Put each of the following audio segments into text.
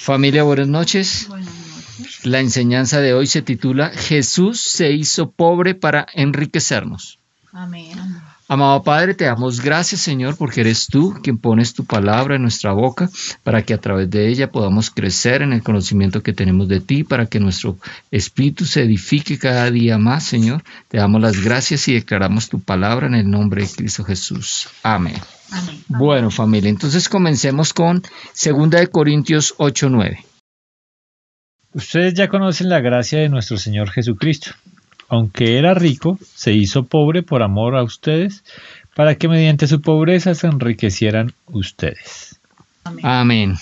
Familia, buenas noches. Buenas noches. La enseñanza de hoy se titula Jesús se hizo pobre para enriquecernos. Amén. Amado Padre, te damos gracias, Señor, porque eres tú quien pones tu palabra en nuestra boca para que a través de ella podamos crecer en el conocimiento que tenemos de ti, para que nuestro espíritu se edifique cada día más, Señor. Te damos las gracias y declaramos tu palabra en el nombre de Cristo Jesús. Amén. Amén. Bueno, familia, entonces comencemos con 2 de Corintios 8:9. Ustedes ya conocen la gracia de nuestro Señor Jesucristo. Aunque era rico, se hizo pobre por amor a ustedes, para que mediante su pobreza se enriquecieran ustedes. Amén. Amén.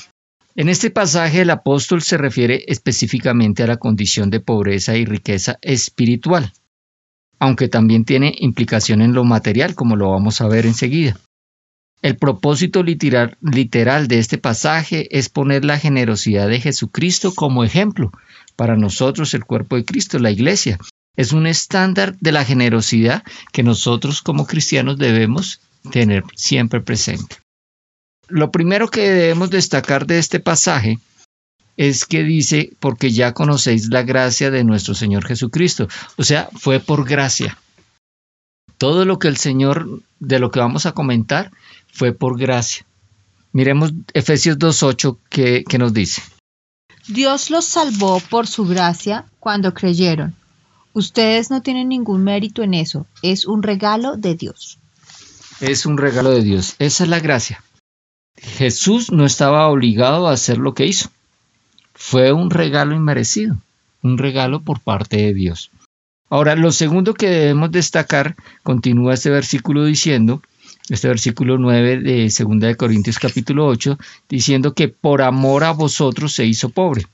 En este pasaje el apóstol se refiere específicamente a la condición de pobreza y riqueza espiritual, aunque también tiene implicación en lo material, como lo vamos a ver enseguida. El propósito literal, literal de este pasaje es poner la generosidad de Jesucristo como ejemplo para nosotros, el cuerpo de Cristo, la iglesia. Es un estándar de la generosidad que nosotros como cristianos debemos tener siempre presente. Lo primero que debemos destacar de este pasaje es que dice, porque ya conocéis la gracia de nuestro Señor Jesucristo. O sea, fue por gracia. Todo lo que el Señor, de lo que vamos a comentar, fue por gracia. Miremos Efesios 2.8 que, nos dice. Dios los salvó por su gracia cuando creyeron. Ustedes no tienen ningún mérito en eso. Es un regalo de Dios. Es un regalo de Dios. Esa es la gracia. Jesús no estaba obligado a hacer lo que hizo. Fue un regalo inmerecido, un regalo por parte de Dios. Ahora, lo segundo que debemos destacar, continúa este versículo diciendo, este versículo 9 de 2 de Corintios capítulo 8, diciendo que por amor a vosotros se hizo pobre.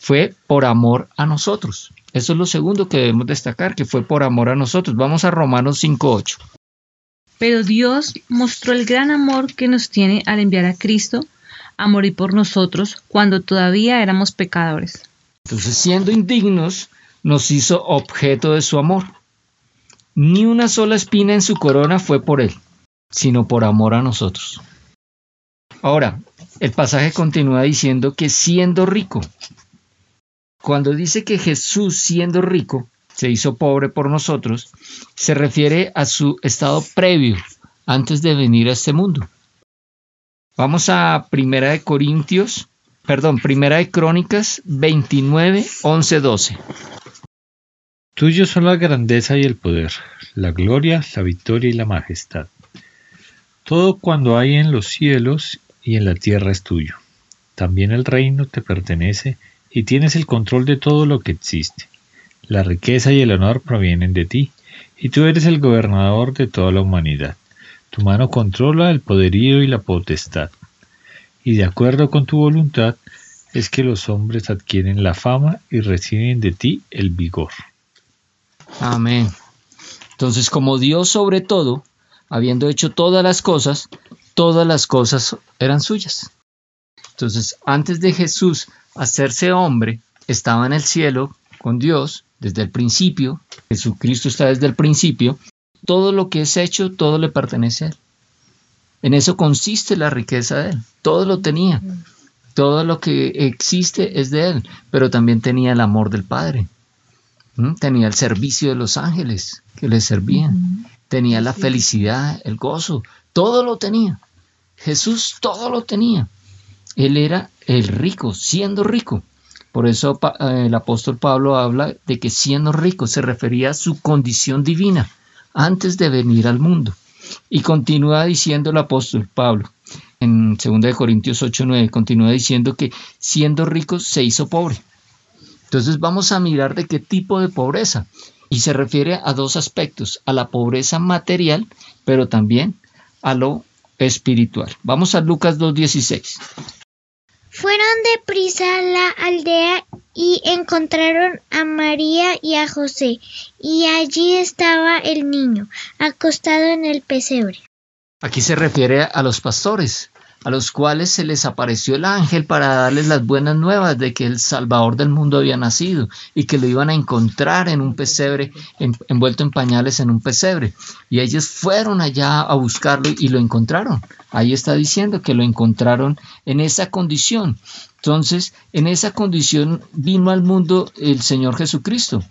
Fue por amor a nosotros. Eso es lo segundo que debemos destacar, que fue por amor a nosotros. Vamos a Romanos 5.8. Pero Dios mostró el gran amor que nos tiene al enviar a Cristo a morir por nosotros cuando todavía éramos pecadores. Entonces, siendo indignos, nos hizo objeto de su amor. Ni una sola espina en su corona fue por él, sino por amor a nosotros. Ahora, el pasaje continúa diciendo que siendo rico, cuando dice que Jesús siendo rico se hizo pobre por nosotros, se refiere a su estado previo antes de venir a este mundo. Vamos a Primera de Corintios, perdón, Primera de Crónicas 29, 11, 12. Tuyos son la grandeza y el poder, la gloria, la victoria y la majestad. Todo cuando hay en los cielos y en la tierra es tuyo. También el reino te pertenece y tienes el control de todo lo que existe. La riqueza y el honor provienen de ti, y tú eres el gobernador de toda la humanidad. Tu mano controla el poderío y la potestad. Y de acuerdo con tu voluntad es que los hombres adquieren la fama y reciben de ti el vigor. Amén. Entonces, como Dios sobre todo, habiendo hecho todas las cosas, todas las cosas eran suyas. Entonces, antes de Jesús hacerse hombre, estaba en el cielo con Dios desde el principio, Jesucristo está desde el principio, todo lo que es hecho, todo le pertenece a Él. En eso consiste la riqueza de Él, todo lo tenía, todo lo que existe es de Él, pero también tenía el amor del Padre, ¿Mm? tenía el servicio de los ángeles que le servían, tenía la felicidad, el gozo, todo lo tenía. Jesús todo lo tenía. Él era el rico, siendo rico. Por eso el apóstol Pablo habla de que siendo rico se refería a su condición divina antes de venir al mundo. Y continúa diciendo el apóstol Pablo en 2 Corintios 8:9, continúa diciendo que siendo rico se hizo pobre. Entonces vamos a mirar de qué tipo de pobreza. Y se refiere a dos aspectos, a la pobreza material, pero también a lo espiritual. Vamos a Lucas 2:16. Fueron deprisa a la aldea y encontraron a María y a José, y allí estaba el niño, acostado en el pesebre. Aquí se refiere a los pastores, a los cuales se les apareció el ángel para darles las buenas nuevas de que el Salvador del mundo había nacido y que lo iban a encontrar en un pesebre, envuelto en pañales en un pesebre. Y ellos fueron allá a buscarlo y lo encontraron. Ahí está diciendo que lo encontraron en esa condición. Entonces, en esa condición vino al mundo el Señor Jesucristo.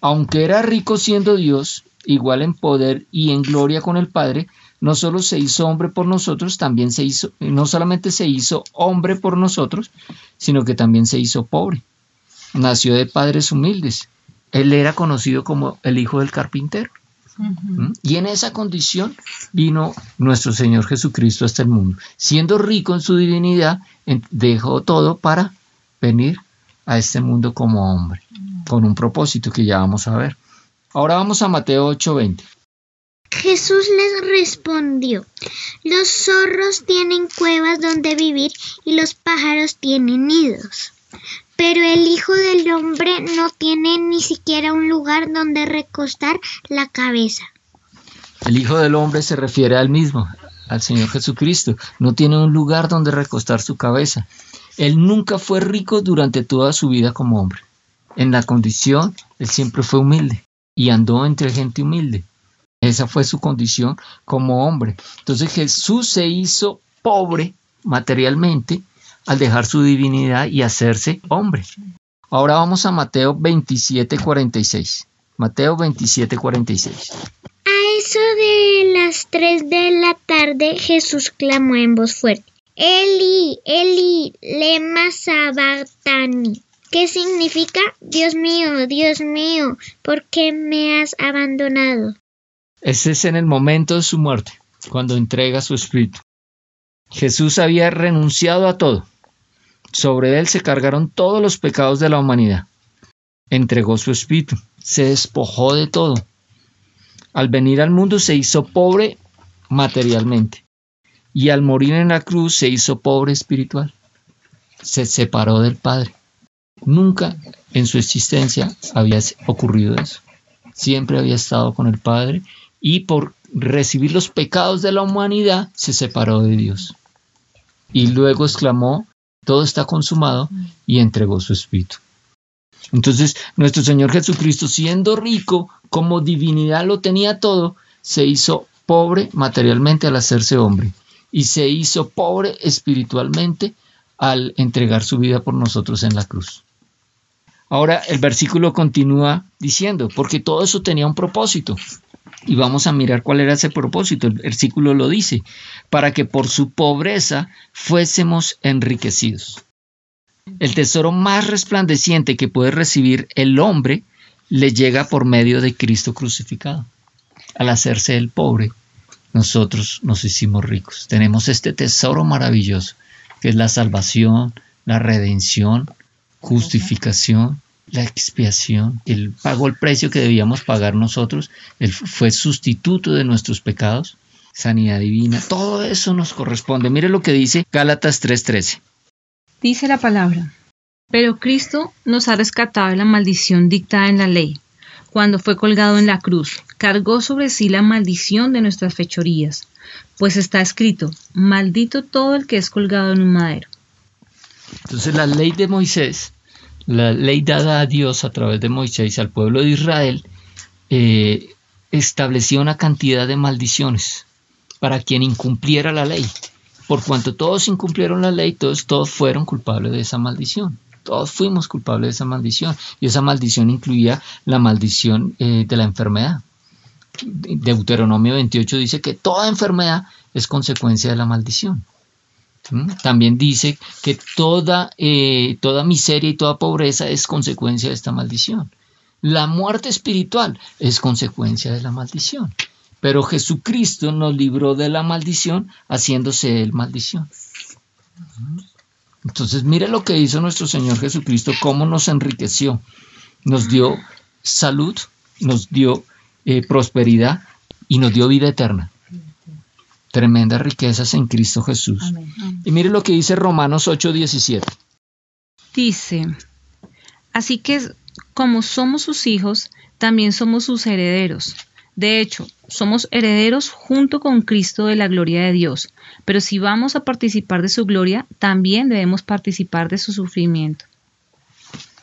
Aunque era rico siendo Dios, igual en poder y en gloria con el Padre, no solo se hizo hombre por nosotros, también se hizo, no solamente se hizo hombre por nosotros, sino que también se hizo pobre. Nació de padres humildes. Él era conocido como el hijo del carpintero. ¿Mm? Y en esa condición vino nuestro Señor Jesucristo hasta el mundo. Siendo rico en su divinidad, dejó todo para venir a este mundo como hombre, con un propósito que ya vamos a ver. Ahora vamos a Mateo 8:20. Jesús les respondió, los zorros tienen cuevas donde vivir y los pájaros tienen nidos, pero el Hijo del Hombre no tiene ni siquiera un lugar donde recostar la cabeza. El Hijo del Hombre se refiere al mismo, al Señor Jesucristo. No tiene un lugar donde recostar su cabeza. Él nunca fue rico durante toda su vida como hombre. En la condición, él siempre fue humilde y andó entre gente humilde. Esa fue su condición como hombre. Entonces Jesús se hizo pobre materialmente al dejar su divinidad y hacerse hombre. Ahora vamos a Mateo 27, 46. Mateo 27, 46. A eso de las 3 de la tarde Jesús clamó en voz fuerte. Eli, Eli, lema sabachthani. ¿Qué significa? Dios mío, Dios mío, ¿por qué me has abandonado? Ese es en el momento de su muerte, cuando entrega su espíritu. Jesús había renunciado a todo. Sobre él se cargaron todos los pecados de la humanidad. Entregó su espíritu, se despojó de todo. Al venir al mundo se hizo pobre materialmente y al morir en la cruz se hizo pobre espiritual. Se separó del Padre. Nunca en su existencia había ocurrido eso. Siempre había estado con el Padre y por recibir los pecados de la humanidad se separó de Dios. Y luego exclamó, todo está consumado y entregó su espíritu. Entonces, nuestro Señor Jesucristo, siendo rico, como divinidad lo tenía todo, se hizo pobre materialmente al hacerse hombre y se hizo pobre espiritualmente al entregar su vida por nosotros en la cruz. Ahora el versículo continúa diciendo, porque todo eso tenía un propósito. Y vamos a mirar cuál era ese propósito. El versículo lo dice, para que por su pobreza fuésemos enriquecidos. El tesoro más resplandeciente que puede recibir el hombre le llega por medio de Cristo crucificado. Al hacerse el pobre, nosotros nos hicimos ricos. Tenemos este tesoro maravilloso, que es la salvación, la redención, justificación, la expiación. Él pagó el precio que debíamos pagar nosotros. Él fue sustituto de nuestros pecados. Sanidad divina. Todo eso nos corresponde. Mire lo que dice Gálatas 3:13. Dice la palabra. Pero Cristo nos ha rescatado de la maldición dictada en la ley. Cuando fue colgado en la cruz, cargó sobre sí la maldición de nuestras fechorías. Pues está escrito, maldito todo el que es colgado en un madero. Entonces la ley de Moisés la ley dada a Dios a través de Moisés al pueblo de Israel eh, establecía una cantidad de maldiciones para quien incumpliera la ley. Por cuanto todos incumplieron la ley, todos, fueron culpables de esa maldición. Todos fuimos culpables de esa maldición. Y esa maldición incluía la maldición eh, de la enfermedad. Deuteronomio 28 dice que toda enfermedad es consecuencia de la maldición. También dice que toda, eh, toda miseria y toda pobreza es consecuencia de esta maldición. La muerte espiritual es consecuencia de la maldición. Pero Jesucristo nos libró de la maldición haciéndose él maldición. Entonces, mire lo que hizo nuestro Señor Jesucristo, cómo nos enriqueció. Nos dio salud, nos dio eh, prosperidad y nos dio vida eterna tremendas riquezas en Cristo Jesús. Y mire lo que dice Romanos 8:17. Dice, así que como somos sus hijos, también somos sus herederos. De hecho, somos herederos junto con Cristo de la gloria de Dios, pero si vamos a participar de su gloria, también debemos participar de su sufrimiento.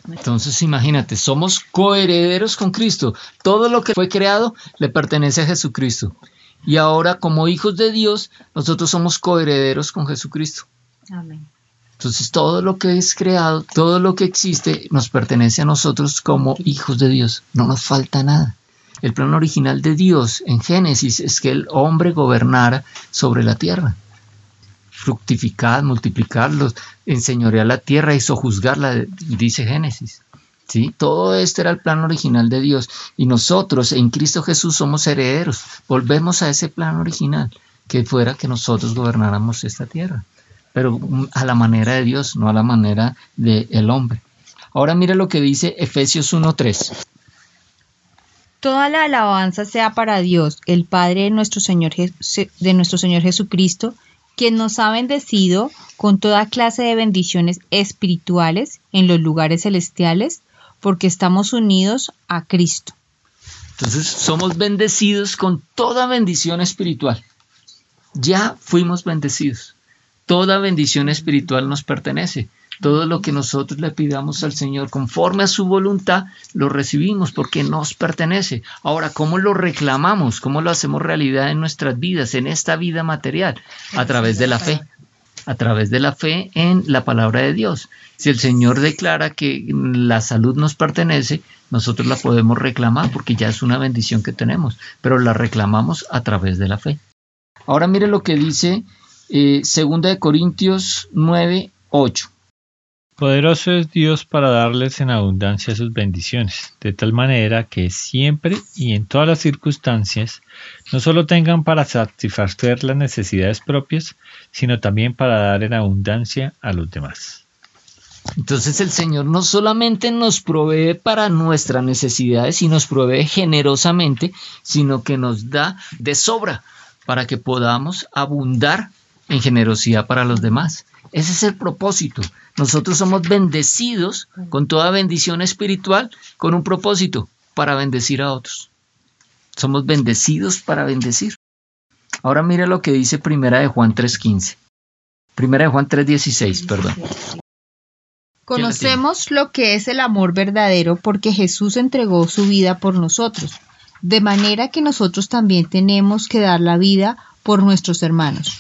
Entonces imagínate, somos coherederos con Cristo. Todo lo que fue creado le pertenece a Jesucristo. Y ahora como hijos de Dios, nosotros somos coherederos con Jesucristo. Amén. Entonces todo lo que es creado, todo lo que existe, nos pertenece a nosotros como hijos de Dios. No nos falta nada. El plan original de Dios en Génesis es que el hombre gobernara sobre la tierra. Fructificar, multiplicarlos, enseñorear la tierra y sojuzgarla, dice Génesis. ¿Sí? Todo esto era el plan original de Dios y nosotros en Cristo Jesús somos herederos. Volvemos a ese plan original, que fuera que nosotros gobernáramos esta tierra, pero a la manera de Dios, no a la manera del hombre. Ahora mire lo que dice Efesios 1.3. Toda la alabanza sea para Dios, el Padre de nuestro Señor, de nuestro Señor Jesucristo, quien nos ha bendecido con toda clase de bendiciones espirituales en los lugares celestiales, porque estamos unidos a Cristo. Entonces somos bendecidos con toda bendición espiritual. Ya fuimos bendecidos. Toda bendición espiritual nos pertenece. Todo lo que nosotros le pidamos al Señor conforme a su voluntad, lo recibimos porque nos pertenece. Ahora, ¿cómo lo reclamamos? ¿Cómo lo hacemos realidad en nuestras vidas, en esta vida material? A través de la fe. A través de la fe en la palabra de Dios. Si el Señor declara que la salud nos pertenece, nosotros la podemos reclamar porque ya es una bendición que tenemos, pero la reclamamos a través de la fe. Ahora mire lo que dice eh, 2 de Corintios 9, 8. Poderoso es Dios para darles en abundancia sus bendiciones, de tal manera que siempre y en todas las circunstancias no solo tengan para satisfacer las necesidades propias, sino también para dar en abundancia a los demás. Entonces el Señor no solamente nos provee para nuestras necesidades y nos provee generosamente, sino que nos da de sobra para que podamos abundar en generosidad para los demás. Ese es el propósito. Nosotros somos bendecidos con toda bendición espiritual con un propósito, para bendecir a otros. Somos bendecidos para bendecir. Ahora mire lo que dice Primera de Juan 3.15. Primera de Juan 3.16, perdón. Conocemos lo que es el amor verdadero porque Jesús entregó su vida por nosotros, de manera que nosotros también tenemos que dar la vida por nuestros hermanos.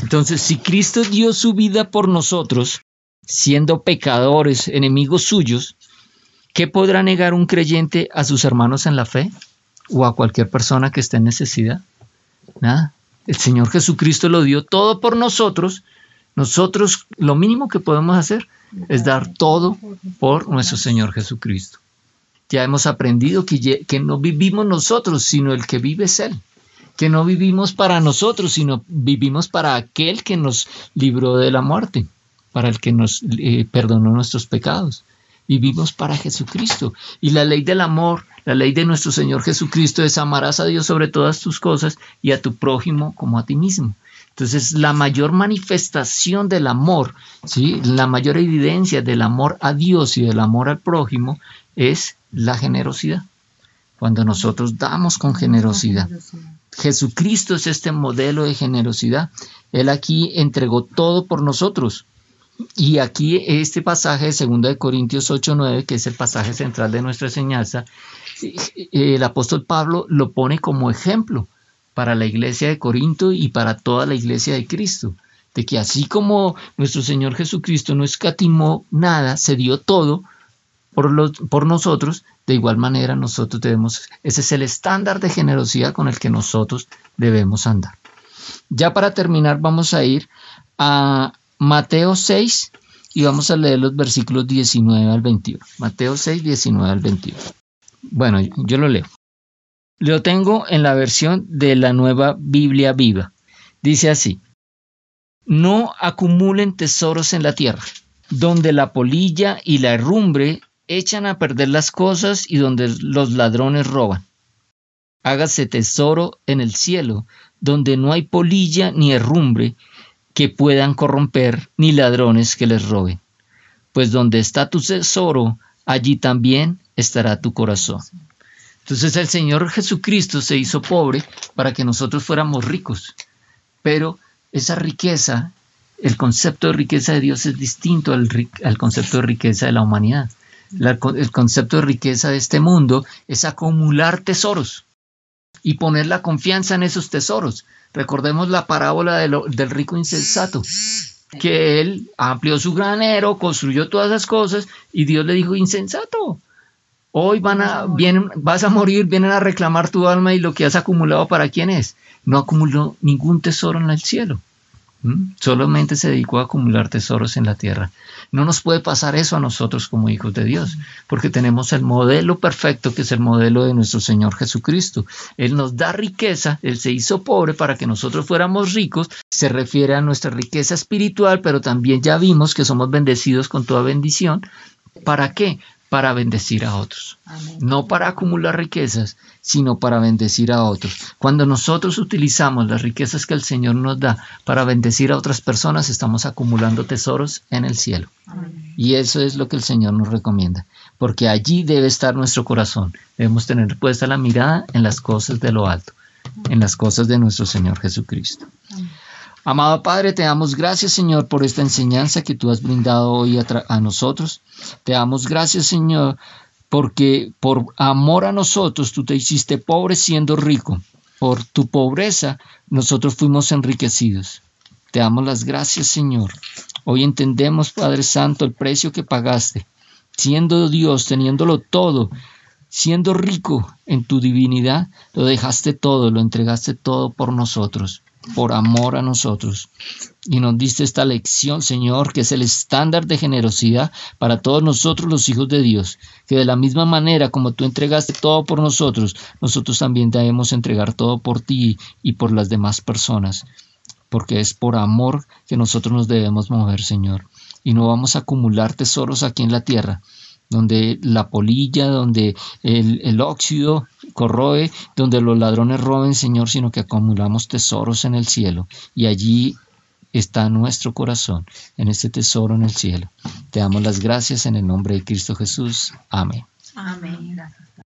Entonces, si Cristo dio su vida por nosotros, siendo pecadores, enemigos suyos, ¿qué podrá negar un creyente a sus hermanos en la fe? ¿O a cualquier persona que esté en necesidad? Nada. El Señor Jesucristo lo dio todo por nosotros. Nosotros lo mínimo que podemos hacer es dar todo por nuestro Señor Jesucristo. Ya hemos aprendido que, que no vivimos nosotros, sino el que vive es Él que no vivimos para nosotros, sino vivimos para aquel que nos libró de la muerte, para el que nos eh, perdonó nuestros pecados. Vivimos para Jesucristo. Y la ley del amor, la ley de nuestro Señor Jesucristo es amarás a Dios sobre todas tus cosas y a tu prójimo como a ti mismo. Entonces, la mayor manifestación del amor, ¿sí? la mayor evidencia del amor a Dios y del amor al prójimo es la generosidad. Cuando nosotros damos con generosidad. Jesucristo es este modelo de generosidad. Él aquí entregó todo por nosotros. Y aquí este pasaje de 2 de Corintios 8:9, que es el pasaje central de nuestra enseñanza, el apóstol Pablo lo pone como ejemplo para la iglesia de Corinto y para toda la iglesia de Cristo, de que así como nuestro Señor Jesucristo no escatimó nada, se dio todo por, nosotros, de igual manera, nosotros debemos, ese es el estándar de generosidad con el que nosotros debemos andar. Ya para terminar, vamos a ir a Mateo 6 y vamos a leer los versículos 19 al 21. Mateo 6, 19 al 21. Bueno, yo lo leo. Lo tengo en la versión de la nueva Biblia viva. Dice así, no acumulen tesoros en la tierra, donde la polilla y la herrumbre echan a perder las cosas y donde los ladrones roban. Hágase tesoro en el cielo, donde no hay polilla ni herrumbre que puedan corromper, ni ladrones que les roben. Pues donde está tu tesoro, allí también estará tu corazón. Entonces el Señor Jesucristo se hizo pobre para que nosotros fuéramos ricos. Pero esa riqueza, el concepto de riqueza de Dios es distinto al, concepto de riqueza de la humanidad. El concepto de riqueza de este mundo es acumular tesoros y poner la confianza en esos tesoros. Recordemos la parábola del rico insensato, que él amplió su granero, construyó todas esas cosas y Dios le dijo, insensato, hoy van a, vienen, vas a morir, vienen a reclamar tu alma y lo que has acumulado para quién es. No acumuló ningún tesoro en el cielo. Solamente se dedicó a acumular tesoros en la tierra. No nos puede pasar eso a nosotros como hijos de Dios, porque tenemos el modelo perfecto que es el modelo de nuestro Señor Jesucristo. Él nos da riqueza, Él se hizo pobre para que nosotros fuéramos ricos. Se refiere a nuestra riqueza espiritual, pero también ya vimos que somos bendecidos con toda bendición. ¿Para qué? Para bendecir a otros. No para acumular riquezas, sino para bendecir a otros. Cuando nosotros utilizamos las riquezas que el Señor nos da para bendecir a otras personas, estamos acumulando tesoros en el cielo. Y eso es lo que el Señor nos recomienda, porque allí debe estar nuestro corazón. Debemos tener puesta la mirada en las cosas de lo alto, en las cosas de nuestro Señor Jesucristo. Amado Padre, te damos gracias, Señor, por esta enseñanza que tú has brindado hoy a, nosotros. Te damos gracias, Señor, porque por amor a nosotros tú te hiciste pobre siendo rico. Por tu pobreza nosotros fuimos enriquecidos. Te damos las gracias, Señor. Hoy entendemos, Padre Santo, el precio que pagaste. Siendo Dios, teniéndolo todo, siendo rico en tu divinidad, lo dejaste todo, lo entregaste todo por nosotros por amor a nosotros. Y nos diste esta lección, Señor, que es el estándar de generosidad para todos nosotros los hijos de Dios, que de la misma manera como tú entregaste todo por nosotros, nosotros también debemos entregar todo por ti y por las demás personas, porque es por amor que nosotros nos debemos mover, Señor. Y no vamos a acumular tesoros aquí en la tierra, donde la polilla, donde el, óxido corroe, donde los ladrones roben, Señor, sino que acumulamos tesoros en el cielo. Y allí está nuestro corazón, en este tesoro en el cielo. Te damos las gracias en el nombre de Cristo Jesús. Amén. Amén.